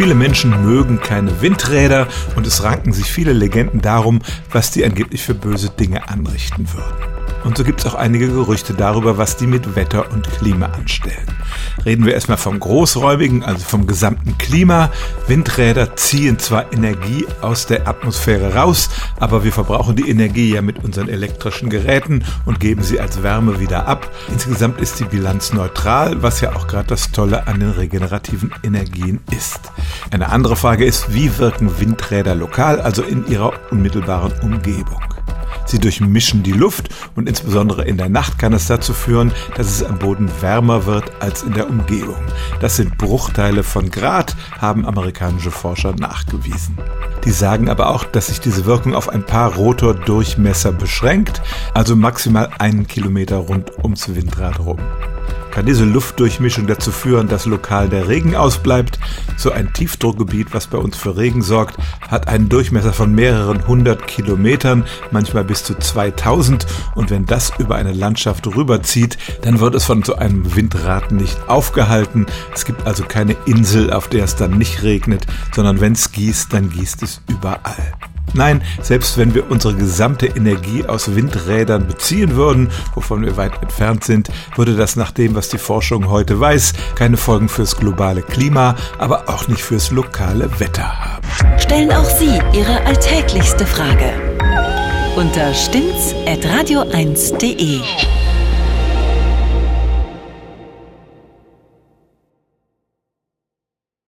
Viele Menschen mögen keine Windräder und es ranken sich viele Legenden darum, was die angeblich für böse Dinge anrichten würden. Und so gibt es auch einige Gerüchte darüber, was die mit Wetter und Klima anstellen. Reden wir erstmal vom Großräumigen, also vom gesamten Klima. Windräder ziehen zwar Energie aus der Atmosphäre raus, aber wir verbrauchen die Energie ja mit unseren elektrischen Geräten und geben sie als Wärme wieder ab. Insgesamt ist die Bilanz neutral, was ja auch gerade das Tolle an den regenerativen Energien ist. Eine andere Frage ist, wie wirken Windräder lokal, also in ihrer unmittelbaren Umgebung? Sie durchmischen die Luft und insbesondere in der Nacht kann es dazu führen, dass es am Boden wärmer wird als in der Umgebung. Das sind Bruchteile von Grad, haben amerikanische Forscher nachgewiesen. Die sagen aber auch, dass sich diese Wirkung auf ein paar Rotordurchmesser beschränkt, also maximal einen Kilometer rund ums Windrad rum kann diese Luftdurchmischung dazu führen, dass lokal der Regen ausbleibt. So ein Tiefdruckgebiet, was bei uns für Regen sorgt, hat einen Durchmesser von mehreren hundert Kilometern, manchmal bis zu 2000. Und wenn das über eine Landschaft rüberzieht, dann wird es von so einem Windrad nicht aufgehalten. Es gibt also keine Insel, auf der es dann nicht regnet, sondern wenn es gießt, dann gießt es überall. Nein, selbst wenn wir unsere gesamte Energie aus Windrädern beziehen würden, wovon wir weit entfernt sind, würde das nach dem, was die Forschung heute weiß, keine Folgen fürs globale Klima, aber auch nicht fürs lokale Wetter haben. Stellen auch Sie Ihre alltäglichste Frage unter stimmtz.radio1.de.